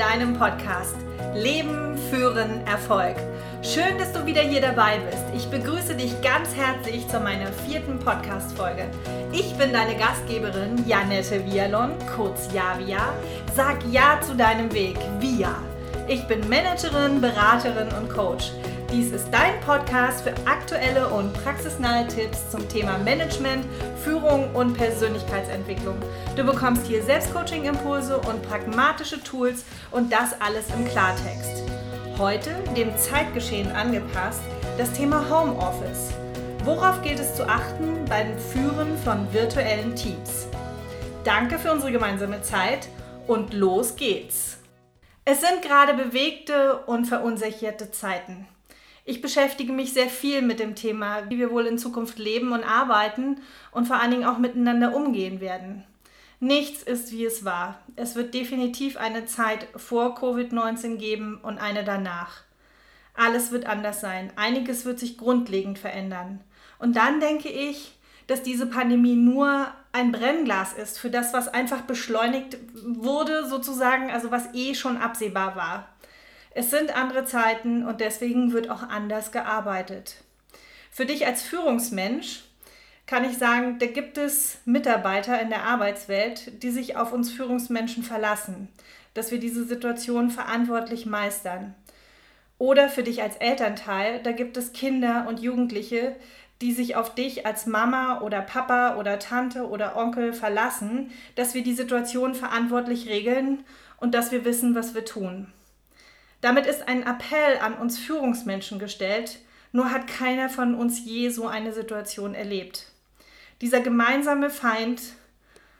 deinem Podcast Leben, Führen, Erfolg. Schön, dass du wieder hier dabei bist. Ich begrüße dich ganz herzlich zu meiner vierten Podcast-Folge. Ich bin deine Gastgeberin Janette Vialon, kurz Javia. Sag Ja zu deinem Weg, Via. Ich bin Managerin, Beraterin und Coach. Dies ist dein Podcast für aktuelle und praxisnahe Tipps zum Thema Management, Führung und Persönlichkeitsentwicklung. Du bekommst hier Selbstcoaching-Impulse und pragmatische Tools und das alles im Klartext. Heute, dem Zeitgeschehen angepasst, das Thema Homeoffice. Worauf gilt es zu achten beim Führen von virtuellen Teams? Danke für unsere gemeinsame Zeit und los geht's! Es sind gerade bewegte und verunsicherte Zeiten. Ich beschäftige mich sehr viel mit dem Thema, wie wir wohl in Zukunft leben und arbeiten und vor allen Dingen auch miteinander umgehen werden. Nichts ist, wie es war. Es wird definitiv eine Zeit vor Covid-19 geben und eine danach. Alles wird anders sein. Einiges wird sich grundlegend verändern. Und dann denke ich, dass diese Pandemie nur ein Brennglas ist für das, was einfach beschleunigt wurde, sozusagen, also was eh schon absehbar war. Es sind andere Zeiten und deswegen wird auch anders gearbeitet. Für dich als Führungsmensch kann ich sagen, da gibt es Mitarbeiter in der Arbeitswelt, die sich auf uns Führungsmenschen verlassen, dass wir diese Situation verantwortlich meistern. Oder für dich als Elternteil, da gibt es Kinder und Jugendliche, die sich auf dich als Mama oder Papa oder Tante oder Onkel verlassen, dass wir die Situation verantwortlich regeln und dass wir wissen, was wir tun. Damit ist ein Appell an uns Führungsmenschen gestellt, nur hat keiner von uns je so eine Situation erlebt. Dieser gemeinsame Feind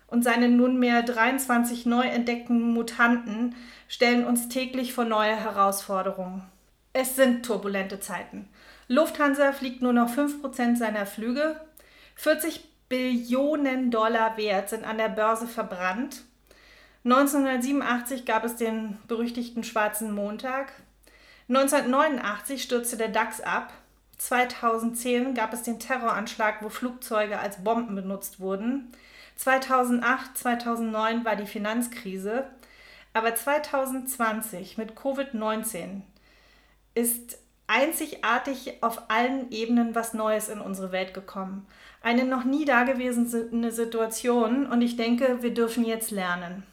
und seine nunmehr 23 neu entdeckten Mutanten stellen uns täglich vor neue Herausforderungen. Es sind turbulente Zeiten. Lufthansa fliegt nur noch 5% seiner Flüge. 40 Billionen Dollar wert sind an der Börse verbrannt 1987 gab es den berüchtigten Schwarzen Montag. 1989 stürzte der DAX ab. 2010 gab es den Terroranschlag, wo Flugzeuge als Bomben benutzt wurden. 2008, 2009 war die Finanzkrise. Aber 2020 mit Covid-19 ist einzigartig auf allen Ebenen was Neues in unsere Welt gekommen. Eine noch nie dagewesene Situation und ich denke, wir dürfen jetzt lernen.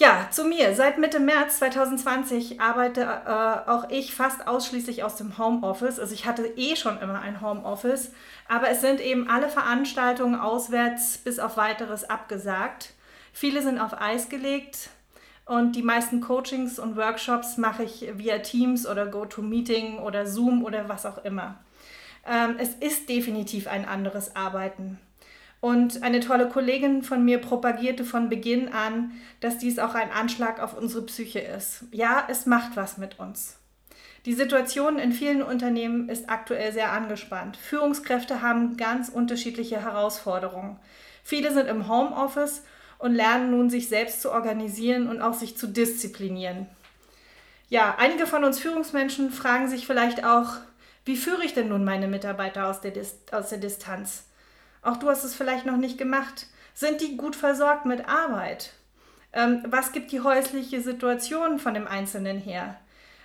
Ja, zu mir. Seit Mitte März 2020 arbeite äh, auch ich fast ausschließlich aus dem Homeoffice. Also ich hatte eh schon immer ein Homeoffice, aber es sind eben alle Veranstaltungen auswärts bis auf weiteres abgesagt. Viele sind auf Eis gelegt und die meisten Coachings und Workshops mache ich via Teams oder GoToMeeting oder Zoom oder was auch immer. Ähm, es ist definitiv ein anderes Arbeiten. Und eine tolle Kollegin von mir propagierte von Beginn an, dass dies auch ein Anschlag auf unsere Psyche ist. Ja, es macht was mit uns. Die Situation in vielen Unternehmen ist aktuell sehr angespannt. Führungskräfte haben ganz unterschiedliche Herausforderungen. Viele sind im Homeoffice und lernen nun, sich selbst zu organisieren und auch sich zu disziplinieren. Ja, einige von uns Führungsmenschen fragen sich vielleicht auch, wie führe ich denn nun meine Mitarbeiter aus der, Dis aus der Distanz? Auch du hast es vielleicht noch nicht gemacht. Sind die gut versorgt mit Arbeit? Ähm, was gibt die häusliche Situation von dem Einzelnen her?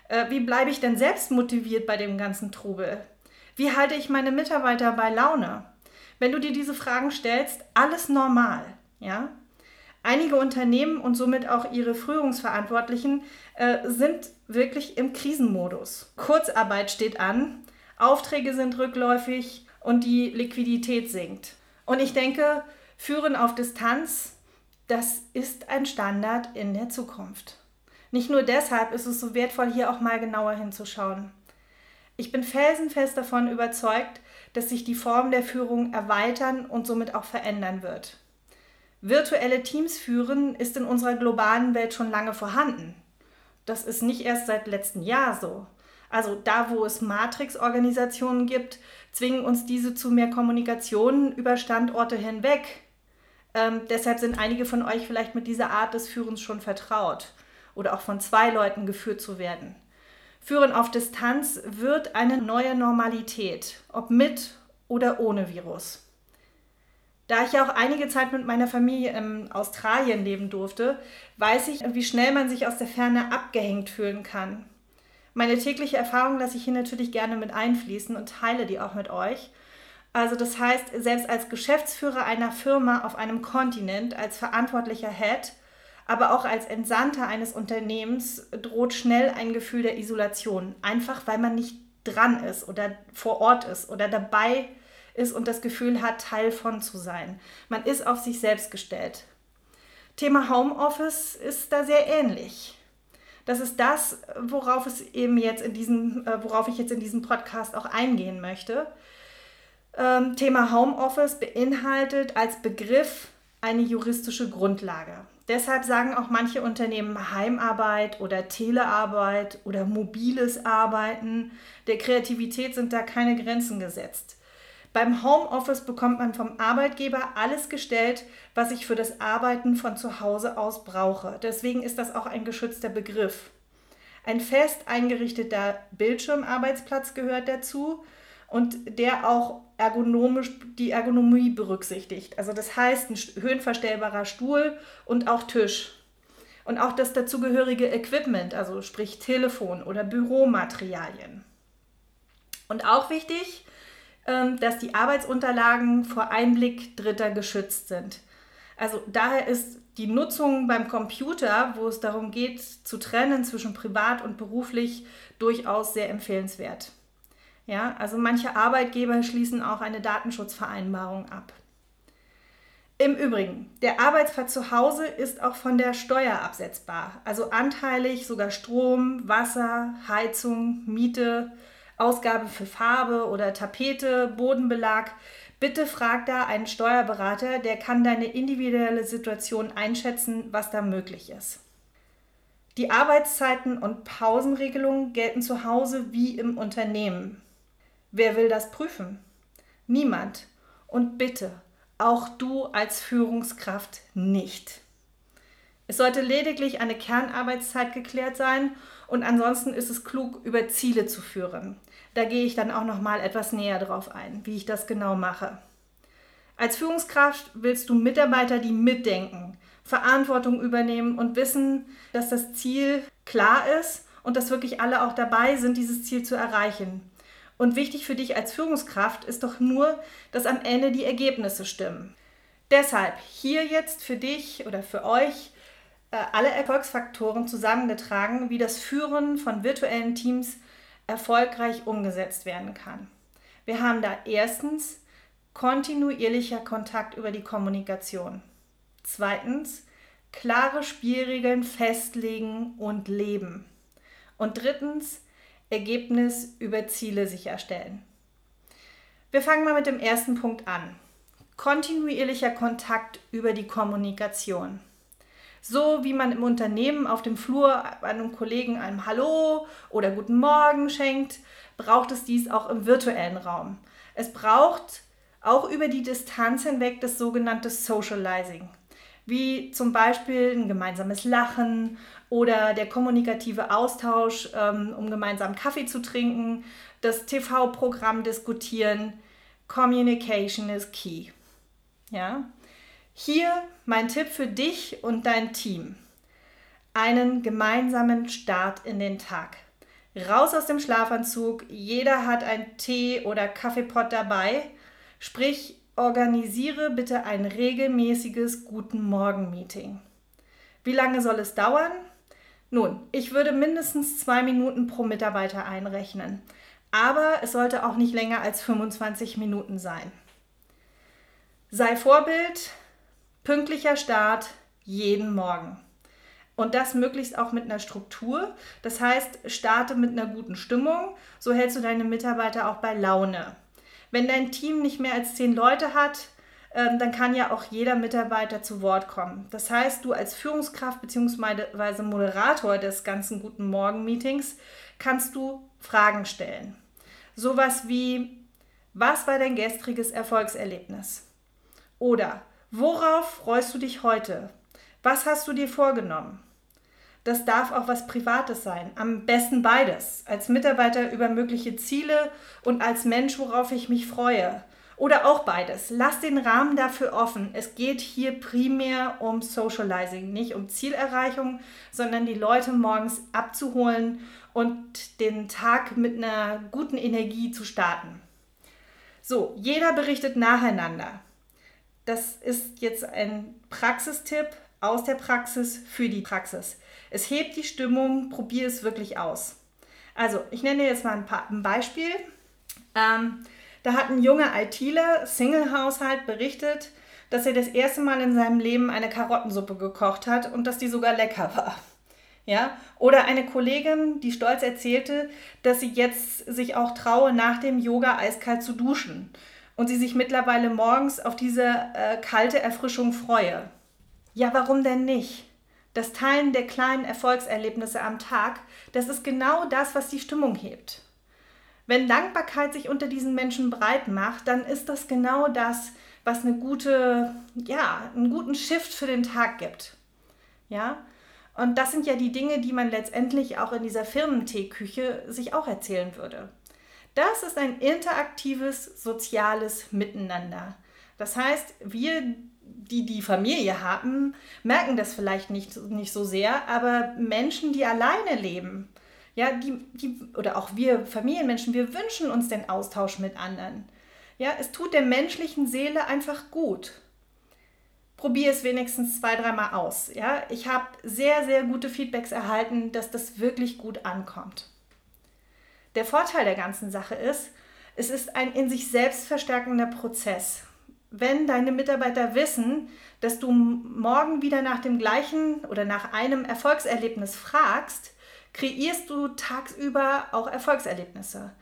Äh, wie bleibe ich denn selbst motiviert bei dem ganzen Trubel? Wie halte ich meine Mitarbeiter bei Laune? Wenn du dir diese Fragen stellst, alles normal, ja? Einige Unternehmen und somit auch ihre Führungsverantwortlichen äh, sind wirklich im Krisenmodus. Kurzarbeit steht an, Aufträge sind rückläufig, und die Liquidität sinkt. Und ich denke, Führen auf Distanz, das ist ein Standard in der Zukunft. Nicht nur deshalb ist es so wertvoll, hier auch mal genauer hinzuschauen. Ich bin felsenfest davon überzeugt, dass sich die Form der Führung erweitern und somit auch verändern wird. Virtuelle Teams führen ist in unserer globalen Welt schon lange vorhanden. Das ist nicht erst seit letztem Jahr so. Also da, wo es Matrix-Organisationen gibt, zwingen uns diese zu mehr Kommunikation über Standorte hinweg. Ähm, deshalb sind einige von euch vielleicht mit dieser Art des Führens schon vertraut oder auch von zwei Leuten geführt zu werden. Führen auf Distanz wird eine neue Normalität, ob mit oder ohne Virus. Da ich ja auch einige Zeit mit meiner Familie in Australien leben durfte, weiß ich, wie schnell man sich aus der Ferne abgehängt fühlen kann. Meine tägliche Erfahrung lasse ich hier natürlich gerne mit einfließen und teile die auch mit euch. Also das heißt, selbst als Geschäftsführer einer Firma auf einem Kontinent, als verantwortlicher Head, aber auch als Entsandter eines Unternehmens droht schnell ein Gefühl der Isolation, einfach weil man nicht dran ist oder vor Ort ist oder dabei ist und das Gefühl hat, Teil von zu sein. Man ist auf sich selbst gestellt. Thema Homeoffice ist da sehr ähnlich. Das ist das, worauf es eben jetzt in diesem, äh, worauf ich jetzt in diesem Podcast auch eingehen möchte. Ähm, Thema Homeoffice beinhaltet als Begriff eine juristische Grundlage. Deshalb sagen auch manche Unternehmen Heimarbeit oder Telearbeit oder mobiles Arbeiten. Der Kreativität sind da keine Grenzen gesetzt. Beim Homeoffice bekommt man vom Arbeitgeber alles gestellt, was ich für das Arbeiten von zu Hause aus brauche. Deswegen ist das auch ein geschützter Begriff. Ein fest eingerichteter Bildschirmarbeitsplatz gehört dazu und der auch ergonomisch die Ergonomie berücksichtigt. Also das heißt ein höhenverstellbarer Stuhl und auch Tisch. Und auch das dazugehörige Equipment, also sprich Telefon oder Büromaterialien. Und auch wichtig, dass die Arbeitsunterlagen vor Einblick Dritter geschützt sind. Also daher ist die Nutzung beim Computer, wo es darum geht, zu trennen zwischen privat und beruflich, durchaus sehr empfehlenswert. Ja, also manche Arbeitgeber schließen auch eine Datenschutzvereinbarung ab. Im Übrigen, der Arbeitsplatz zu Hause ist auch von der Steuer absetzbar, also anteilig sogar Strom, Wasser, Heizung, Miete, Ausgabe für Farbe oder Tapete, Bodenbelag. Bitte frag da einen Steuerberater, der kann deine individuelle Situation einschätzen, was da möglich ist. Die Arbeitszeiten und Pausenregelungen gelten zu Hause wie im Unternehmen. Wer will das prüfen? Niemand. Und bitte, auch du als Führungskraft nicht. Es sollte lediglich eine Kernarbeitszeit geklärt sein und ansonsten ist es klug, über Ziele zu führen. Da gehe ich dann auch noch mal etwas näher drauf ein, wie ich das genau mache. Als Führungskraft willst du Mitarbeiter, die mitdenken, Verantwortung übernehmen und wissen, dass das Ziel klar ist und dass wirklich alle auch dabei sind, dieses Ziel zu erreichen. Und wichtig für dich als Führungskraft ist doch nur, dass am Ende die Ergebnisse stimmen. Deshalb hier jetzt für dich oder für euch alle Erfolgsfaktoren zusammengetragen, wie das Führen von virtuellen Teams erfolgreich umgesetzt werden kann. Wir haben da erstens kontinuierlicher Kontakt über die Kommunikation. Zweitens klare Spielregeln festlegen und leben. Und drittens Ergebnis über Ziele sicherstellen. Wir fangen mal mit dem ersten Punkt an. Kontinuierlicher Kontakt über die Kommunikation. So wie man im Unternehmen auf dem Flur einem Kollegen einem Hallo oder Guten Morgen schenkt, braucht es dies auch im virtuellen Raum. Es braucht auch über die Distanz hinweg das sogenannte Socializing, wie zum Beispiel ein gemeinsames Lachen oder der kommunikative Austausch, ähm, um gemeinsam Kaffee zu trinken, das TV-Programm diskutieren. Communication is key. Ja? Hier mein Tipp für dich und dein Team. Einen gemeinsamen Start in den Tag. Raus aus dem Schlafanzug, jeder hat ein Tee- oder Kaffeepot dabei. Sprich, organisiere bitte ein regelmäßiges Guten Morgen-Meeting. Wie lange soll es dauern? Nun, ich würde mindestens zwei Minuten pro Mitarbeiter einrechnen. Aber es sollte auch nicht länger als 25 Minuten sein. Sei Vorbild, Pünktlicher Start jeden Morgen. Und das möglichst auch mit einer Struktur. Das heißt, starte mit einer guten Stimmung. So hältst du deine Mitarbeiter auch bei Laune. Wenn dein Team nicht mehr als zehn Leute hat, ähm, dann kann ja auch jeder Mitarbeiter zu Wort kommen. Das heißt, du als Führungskraft bzw. Moderator des ganzen Guten Morgen-Meetings kannst du Fragen stellen. Sowas wie, was war dein gestriges Erfolgserlebnis? Oder Worauf freust du dich heute? Was hast du dir vorgenommen? Das darf auch was Privates sein. Am besten beides. Als Mitarbeiter über mögliche Ziele und als Mensch, worauf ich mich freue. Oder auch beides. Lass den Rahmen dafür offen. Es geht hier primär um Socializing, nicht um Zielerreichung, sondern die Leute morgens abzuholen und den Tag mit einer guten Energie zu starten. So, jeder berichtet nacheinander. Das ist jetzt ein Praxistipp aus der Praxis für die Praxis. Es hebt die Stimmung, probier es wirklich aus. Also, ich nenne jetzt mal ein, paar, ein Beispiel. Ähm, da hat ein junger ITler, Single-Haushalt, berichtet, dass er das erste Mal in seinem Leben eine Karottensuppe gekocht hat und dass die sogar lecker war. Ja? Oder eine Kollegin, die stolz erzählte, dass sie jetzt sich auch traue, nach dem Yoga eiskalt zu duschen und sie sich mittlerweile morgens auf diese äh, kalte Erfrischung freue. Ja, warum denn nicht? Das Teilen der kleinen Erfolgserlebnisse am Tag, das ist genau das, was die Stimmung hebt. Wenn Dankbarkeit sich unter diesen Menschen breit macht, dann ist das genau das, was eine gute, ja, einen guten Shift für den Tag gibt. Ja? Und das sind ja die Dinge, die man letztendlich auch in dieser Firmenteeküche sich auch erzählen würde. Das ist ein interaktives soziales Miteinander. Das heißt, wir, die die Familie haben, merken das vielleicht nicht, nicht so sehr, aber Menschen, die alleine leben, ja, die, die, oder auch wir Familienmenschen, wir wünschen uns den Austausch mit anderen. Ja, es tut der menschlichen Seele einfach gut. Probier es wenigstens zwei, dreimal aus. Ja, ich habe sehr, sehr gute Feedbacks erhalten, dass das wirklich gut ankommt. Der Vorteil der ganzen Sache ist, es ist ein in sich selbst verstärkender Prozess. Wenn deine Mitarbeiter wissen, dass du morgen wieder nach dem gleichen oder nach einem Erfolgserlebnis fragst, kreierst du tagsüber auch Erfolgserlebnisse,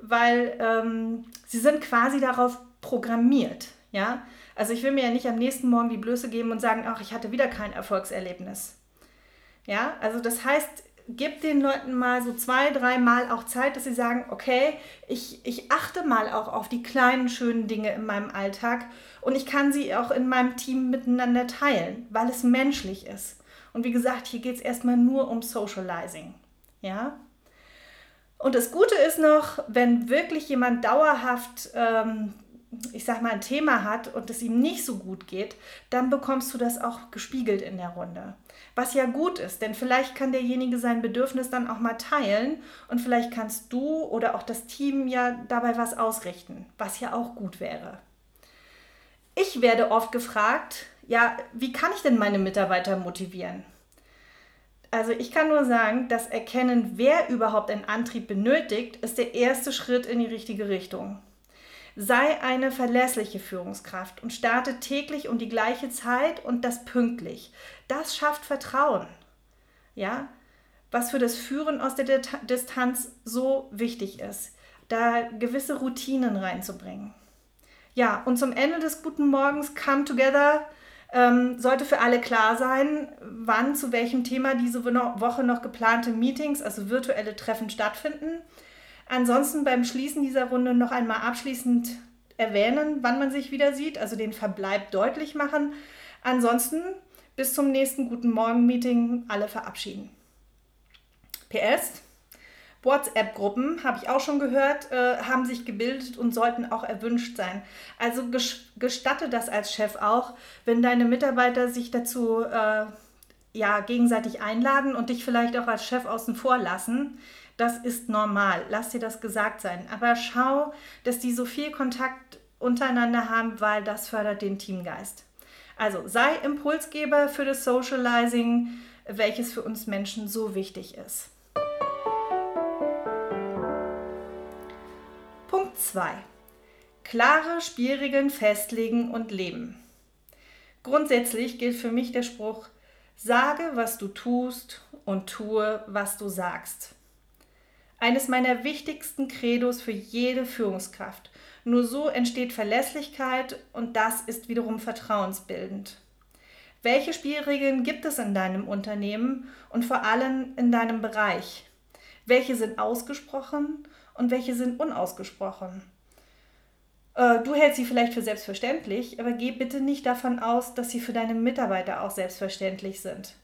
weil ähm, sie sind quasi darauf programmiert. Ja? Also ich will mir ja nicht am nächsten Morgen die Blöße geben und sagen, ach, ich hatte wieder kein Erfolgserlebnis. Ja, also das heißt, gib den Leuten mal so zwei, dreimal auch Zeit, dass sie sagen, okay, ich, ich achte mal auch auf die kleinen, schönen Dinge in meinem Alltag und ich kann sie auch in meinem Team miteinander teilen, weil es menschlich ist. Und wie gesagt, hier geht es erstmal nur um Socializing. Ja? Und das Gute ist noch, wenn wirklich jemand dauerhaft, ähm, ich sag mal, ein Thema hat und es ihm nicht so gut geht, dann bekommst du das auch gespiegelt in der Runde. Was ja gut ist, denn vielleicht kann derjenige sein Bedürfnis dann auch mal teilen und vielleicht kannst du oder auch das Team ja dabei was ausrichten, was ja auch gut wäre. Ich werde oft gefragt, ja, wie kann ich denn meine Mitarbeiter motivieren? Also ich kann nur sagen, das Erkennen, wer überhaupt einen Antrieb benötigt, ist der erste Schritt in die richtige Richtung. Sei eine verlässliche Führungskraft und starte täglich um die gleiche Zeit und das pünktlich. Das schafft Vertrauen. Ja, was für das Führen aus der Distanz so wichtig ist, da gewisse Routinen reinzubringen. Ja, und zum Ende des guten Morgens come together ähm, sollte für alle klar sein, wann zu welchem Thema diese Woche noch geplante Meetings, also virtuelle Treffen stattfinden. Ansonsten beim Schließen dieser Runde noch einmal abschließend erwähnen, wann man sich wieder sieht, also den Verbleib deutlich machen. Ansonsten bis zum nächsten Guten Morgen-Meeting alle verabschieden. PS, WhatsApp-Gruppen, habe ich auch schon gehört, äh, haben sich gebildet und sollten auch erwünscht sein. Also gestatte das als Chef auch, wenn deine Mitarbeiter sich dazu äh, ja, gegenseitig einladen und dich vielleicht auch als Chef außen vor lassen. Das ist normal, lass dir das gesagt sein. Aber schau, dass die so viel Kontakt untereinander haben, weil das fördert den Teamgeist. Also sei Impulsgeber für das Socializing, welches für uns Menschen so wichtig ist. 2. Klare Spielregeln festlegen und leben. Grundsätzlich gilt für mich der Spruch, sage, was du tust und tue, was du sagst. Eines meiner wichtigsten Credos für jede Führungskraft. Nur so entsteht Verlässlichkeit und das ist wiederum vertrauensbildend. Welche Spielregeln gibt es in deinem Unternehmen und vor allem in deinem Bereich? Welche sind ausgesprochen und welche sind unausgesprochen. Äh, du hältst sie vielleicht für selbstverständlich, aber geh bitte nicht davon aus, dass sie für deine Mitarbeiter auch selbstverständlich sind.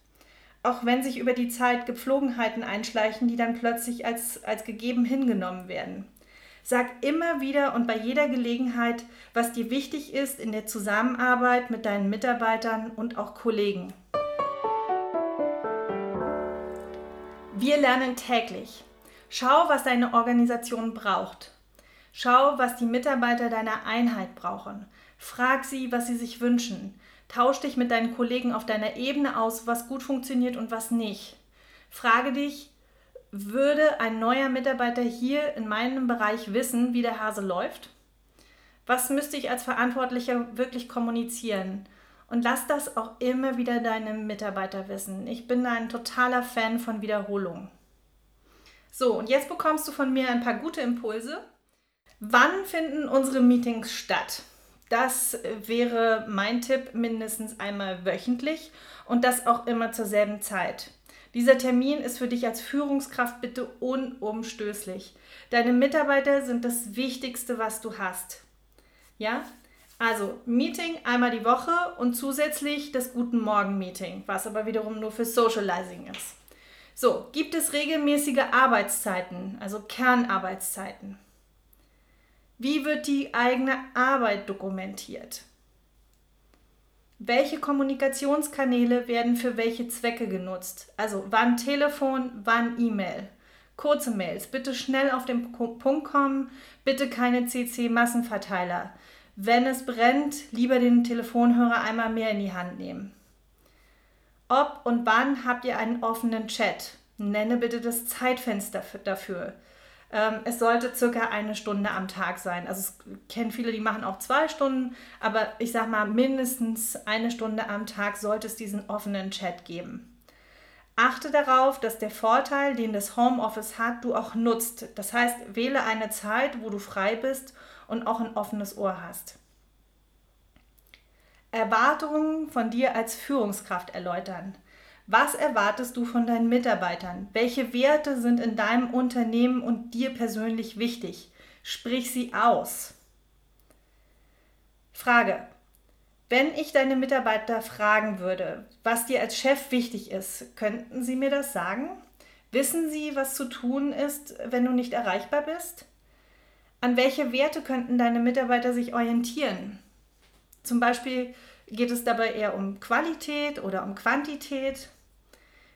Auch wenn sich über die Zeit Gepflogenheiten einschleichen, die dann plötzlich als, als gegeben hingenommen werden. Sag immer wieder und bei jeder Gelegenheit, was dir wichtig ist in der Zusammenarbeit mit deinen Mitarbeitern und auch Kollegen. Wir lernen täglich. Schau, was deine Organisation braucht. Schau, was die Mitarbeiter deiner Einheit brauchen. Frag sie, was sie sich wünschen. Tausch dich mit deinen Kollegen auf deiner Ebene aus, was gut funktioniert und was nicht. Frage dich, würde ein neuer Mitarbeiter hier in meinem Bereich wissen, wie der Hase läuft? Was müsste ich als Verantwortlicher wirklich kommunizieren? Und lass das auch immer wieder deine Mitarbeiter wissen. Ich bin ein totaler Fan von Wiederholung. So, und jetzt bekommst du von mir ein paar gute Impulse. Wann finden unsere Meetings statt? Das wäre mein Tipp mindestens einmal wöchentlich und das auch immer zur selben Zeit. Dieser Termin ist für dich als Führungskraft bitte unumstößlich. Deine Mitarbeiter sind das Wichtigste, was du hast. Ja? Also Meeting einmal die Woche und zusätzlich das Guten Morgen Meeting, was aber wiederum nur für Socializing ist. So, gibt es regelmäßige Arbeitszeiten, also Kernarbeitszeiten? Wie wird die eigene Arbeit dokumentiert? welche Kommunikationskanäle werden für welche Zwecke genutzt. Also wann Telefon, wann E-Mail. Kurze Mails, bitte schnell auf den Punkt kommen, bitte keine CC-Massenverteiler. Wenn es brennt, lieber den Telefonhörer einmal mehr in die Hand nehmen. Ob und wann habt ihr einen offenen Chat? Nenne bitte das Zeitfenster dafür. Ähm, es sollte circa eine Stunde am Tag sein. Also ich kenne viele, die machen auch zwei Stunden, aber ich sage mal, mindestens eine Stunde am Tag sollte es diesen offenen Chat geben. Achte darauf, dass der Vorteil, den das Homeoffice hat, du auch nutzt. Das heißt, wähle eine Zeit, wo du frei bist und auch ein offenes Ohr hast. Erwartungen von dir als Führungskraft erläutern. Was erwartest du von deinen Mitarbeitern? Welche Werte sind in deinem Unternehmen und dir persönlich wichtig? Sprich sie aus. Frage. Wenn ich deine Mitarbeiter fragen würde, was dir als Chef wichtig ist, könnten sie mir das sagen? Wissen sie, was zu tun ist, wenn du nicht erreichbar bist? An welche Werte könnten deine Mitarbeiter sich orientieren? Zum Beispiel geht es dabei eher um Qualität oder um Quantität?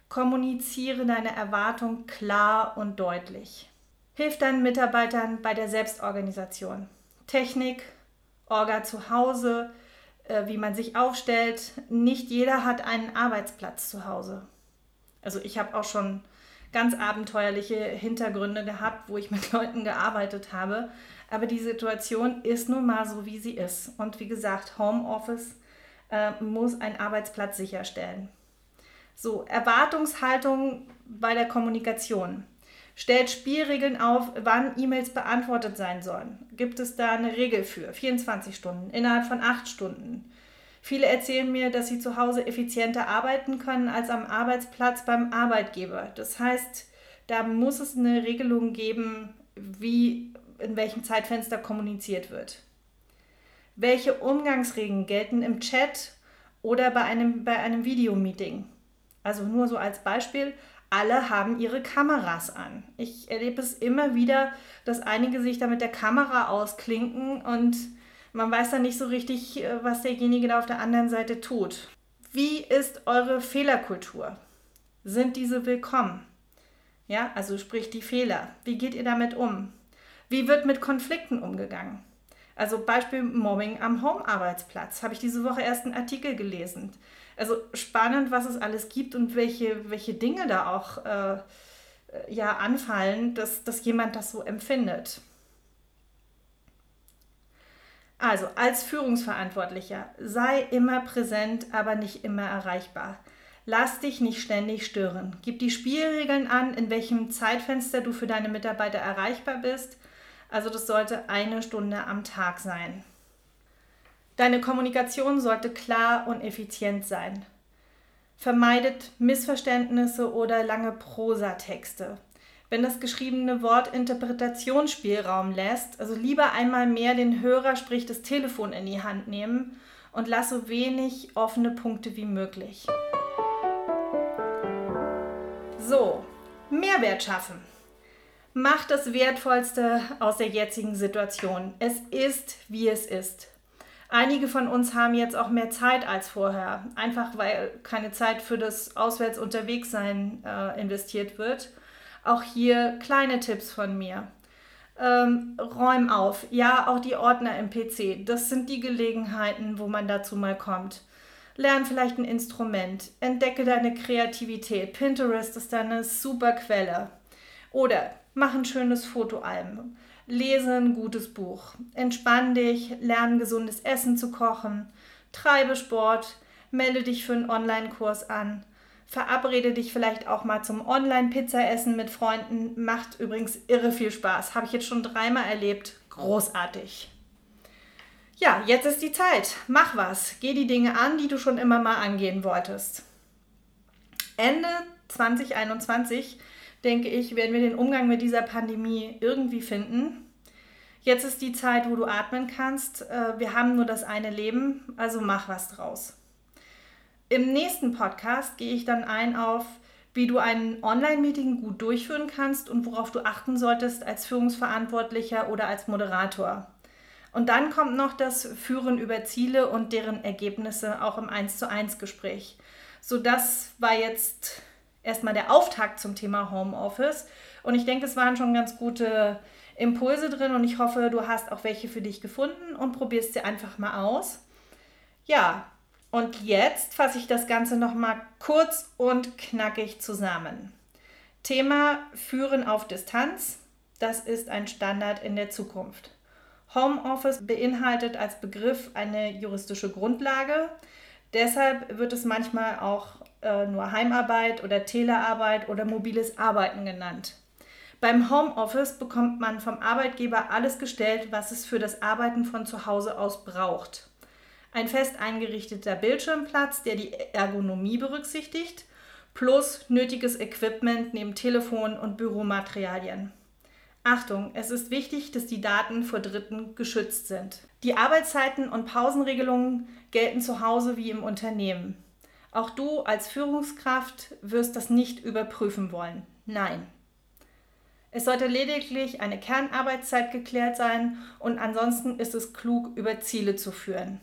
Kommuniziere deine Erwartung klar und deutlich. Hilf deinen Mitarbeitern bei der Selbstorganisation. Technik, Orga zu Hause, äh, wie man sich aufstellt. Nicht jeder hat einen Arbeitsplatz zu Hause. Also ich habe auch schon ganz abenteuerliche Hintergründe gehabt, wo ich mit Leuten gearbeitet habe. Aber die Situation ist nun mal so, wie sie ist. Und wie gesagt, Homeoffice äh, muss einen Arbeitsplatz sicherstellen. So, Erwartungshaltung bei der Kommunikation. Stellt Spielregeln auf, wann E-Mails beantwortet sein sollen. Gibt es da eine Regel für? 24 Stunden, innerhalb von 8 Stunden. Viele erzählen mir, dass sie zu Hause effizienter arbeiten können als am Arbeitsplatz beim Arbeitgeber. Das heißt, da muss es eine Regelung geben, wie in welchem Zeitfenster kommuniziert wird. Welche Umgangsregeln gelten im Chat oder bei einem, bei einem Videomeeting? Also nur so als Beispiel, alle haben ihre Kameras an. Ich erlebe es immer wieder, dass einige sich da mit der Kamera ausklinken und man weiß dann nicht so richtig, äh, was derjenige da auf der anderen Seite tut. Wie ist eure Fehlerkultur? Sind diese willkommen? Ja, also sprich die Fehler. Wie geht ihr damit um? Wie wird mit Konflikten umgegangen? Also Beispiel Mobbing am Home-Arbeitsplatz. Habe ich diese Woche erst einen Artikel gelesen. Also spannend, was es alles gibt und welche, welche Dinge da auch äh, ja, anfallen, dass, dass jemand das so empfindet. Also als Führungsverantwortlicher sei immer präsent, aber nicht immer erreichbar. Lass dich nicht ständig stören. Gib die Spielregeln an, in welchem Zeitfenster du für deine Mitarbeiter erreichbar bist. Also das sollte eine Stunde am Tag sein. Deine Kommunikation sollte klar und effizient sein. Vermeidet Missverständnisse oder lange Prosatexte. Wenn das geschriebene Wort Interpretationsspielraum lässt, also lieber einmal mehr den Hörer, sprich das Telefon in die Hand nehmen und lass so wenig offene Punkte wie möglich. So, Mehrwert schaffen. Mach das Wertvollste aus der jetzigen Situation. Es ist, wie es ist. Einige von uns haben jetzt auch mehr Zeit als vorher, einfach weil keine Zeit für das Auswärts unterwegs sein äh, investiert wird. Auch hier kleine Tipps von mir. Ähm, räum auf. Ja, auch die Ordner im PC. Das sind die Gelegenheiten, wo man dazu mal kommt. Lern vielleicht ein Instrument. Entdecke deine Kreativität. Pinterest ist eine super Quelle. Oder mach ein schönes Fotoalbum. Lese ein gutes Buch. Entspann dich, lerne gesundes Essen zu kochen. Treibe Sport. Melde dich für einen Online-Kurs an. Verabrede dich vielleicht auch mal zum Online-Pizza-Essen mit Freunden. Macht übrigens irre viel Spaß. Habe ich jetzt schon dreimal erlebt. Großartig. Ja, jetzt ist die Zeit. Mach was. Geh die Dinge an, die du schon immer mal angehen wolltest. Ende 2021 denke ich, werden wir den Umgang mit dieser Pandemie irgendwie finden. Jetzt ist die Zeit, wo du atmen kannst. Äh, wir haben nur das eine Leben, also mach was draus. Im nächsten Podcast gehe ich dann ein auf, wie du ein Online-Meeting gut durchführen kannst und worauf du achten solltest als Führungsverantwortlicher oder als Moderator. Und dann kommt noch das Führen über Ziele und deren Ergebnisse auch im 1 zu 1 Gespräch. So, das war jetzt erstmal der Auftakt zum Thema Homeoffice. Und ich denke, es waren schon ganz gute Impulse drin und ich hoffe, du hast auch welche für dich gefunden und probierst sie einfach mal aus. Ja, und jetzt fasse ich das Ganze nochmal kurz und knackig zusammen. Thema Führen auf Distanz, das ist ein Standard in der Zukunft. Homeoffice beinhaltet als Begriff eine juristische Grundlage. Deshalb wird es manchmal auch äh, nur Heimarbeit oder Telearbeit oder mobiles Arbeiten genannt. Beim Homeoffice bekommt man vom Arbeitgeber alles gestellt, was es für das Arbeiten von zu Hause aus braucht. Ein fest eingerichteter Bildschirmplatz, der die Ergonomie berücksichtigt, plus nötiges Equipment neben Telefon und Büromaterialien. Achtung, es ist wichtig, dass die Daten vor Dritten geschützt sind. Die Arbeitszeiten und Pausenregelungen gelten zu Hause wie im Unternehmen. Auch du als Führungskraft wirst das nicht überprüfen wollen. Nein. Es sollte lediglich eine Kernarbeitszeit geklärt sein und ansonsten ist es klug, über Ziele zu führen.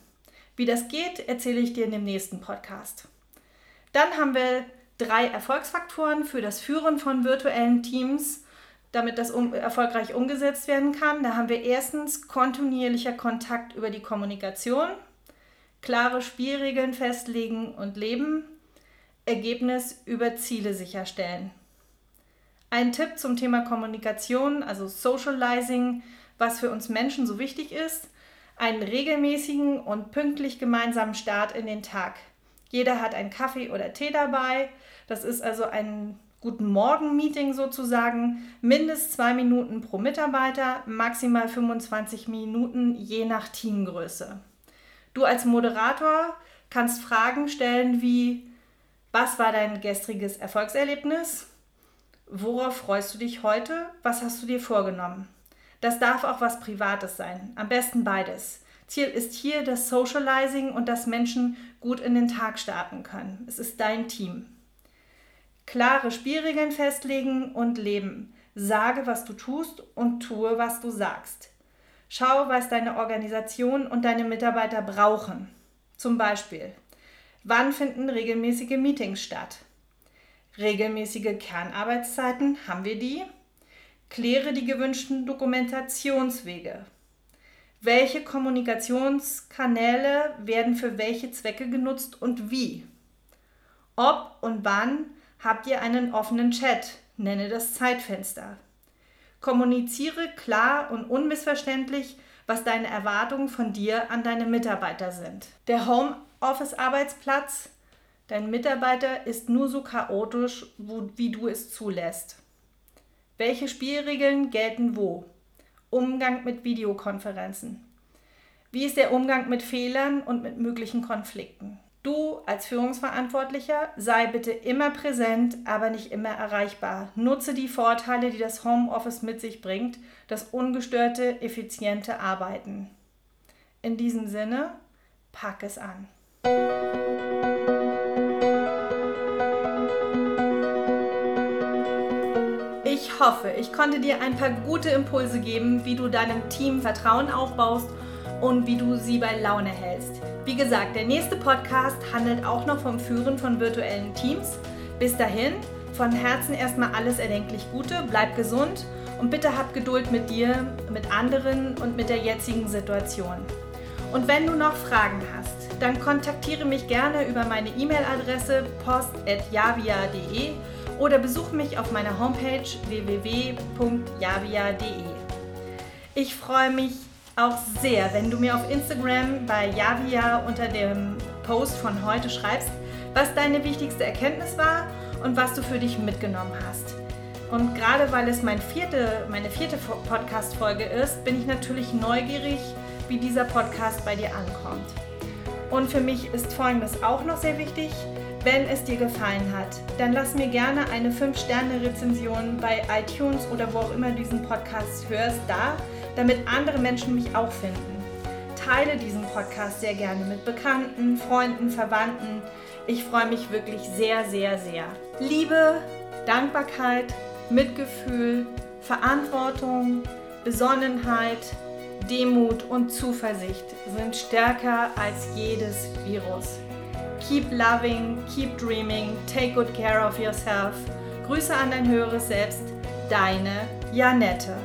Wie das geht, erzähle ich dir in dem nächsten Podcast. Dann haben wir drei Erfolgsfaktoren für das Führen von virtuellen Teams, damit das um, erfolgreich umgesetzt werden kann. Da haben wir erstens kontinuierlicher Kontakt über die Kommunikation klare Spielregeln festlegen und leben, Ergebnis über Ziele sicherstellen. Ein Tipp zum Thema Kommunikation, also Socializing, was für uns Menschen so wichtig ist, einen regelmäßigen und pünktlich gemeinsamen Start in den Tag. Jeder hat einen Kaffee oder Tee dabei. Das ist also ein Guten Morgen-Meeting sozusagen. Mindest zwei Minuten pro Mitarbeiter, maximal 25 Minuten je nach Teamgröße. Du als Moderator kannst Fragen stellen wie, was war dein gestriges Erfolgserlebnis? Worauf freust du dich heute? Was hast du dir vorgenommen? Das darf auch was Privates sein. Am besten beides. Ziel ist hier das Socializing und dass Menschen gut in den Tag starten können. Es ist dein Team. Klare Spielregeln festlegen und leben. Sage, was du tust und tue, was du sagst. Schau, was deine Organisation und deine Mitarbeiter brauchen. Zum Beispiel, wann finden regelmäßige Meetings statt? Regelmäßige Kernarbeitszeiten, haben wir die? Kläre die gewünschten Dokumentationswege. Welche Kommunikationskanäle werden für welche Zwecke genutzt und wie? Ob und wann habt ihr einen offenen Chat? Nenne das Zeitfenster. Kommuniziere klar und unmissverständlich, was deine Erwartungen von dir an deine Mitarbeiter sind. Der Homeoffice-Arbeitsplatz, dein Mitarbeiter ist nur so chaotisch, wo, wie du es zulässt. Welche Spielregeln gelten wo? Umgang mit Videokonferenzen. Wie ist der Umgang mit Fehlern und mit möglichen Konflikten? Du als Führungsverantwortlicher sei bitte immer präsent, aber nicht immer erreichbar. Nutze die Vorteile, die das Homeoffice mit sich bringt, das ungestörte, effiziente Arbeiten. In diesem Sinne, pack es an. Ich hoffe, ich konnte dir ein paar gute Impulse geben, wie du deinem Team Vertrauen aufbaust und wie du sie bei Laune hältst. Wie gesagt, der nächste Podcast handelt auch noch vom Führen von virtuellen Teams. Bis dahin, von Herzen erstmal alles erdenklich Gute, bleib gesund und bitte hab Geduld mit dir, mit anderen und mit der jetzigen Situation. Und wenn du noch Fragen hast, dann kontaktiere mich gerne über meine E-Mail-Adresse post.javia.de oder besuch mich auf meiner Homepage www.javia.de. Ich freue mich auch sehr, wenn du mir auf Instagram bei Javia unter dem Post von heute schreibst, was deine wichtigste Erkenntnis war und was du für dich mitgenommen hast. Und gerade weil es mein vierte, meine vierte Podcast-Folge ist, bin ich natürlich neugierig, wie dieser Podcast bei dir ankommt. Und für mich ist Folgendes auch noch sehr wichtig. Wenn es dir gefallen hat, dann lass mir gerne eine 5-Sterne-Rezension bei iTunes oder wo auch immer du diesen Podcast hörst da, damit andere Menschen mich auch finden. Teile diesen Podcast sehr gerne mit Bekannten, Freunden, Verwandten. Ich freue mich wirklich sehr, sehr, sehr. Liebe, Dankbarkeit, Mitgefühl, Verantwortung, Besonnenheit, Demut und Zuversicht sind stärker als jedes Virus. Keep loving, keep dreaming, take good care of yourself. Grüße an dein höheres Selbst, deine Janette.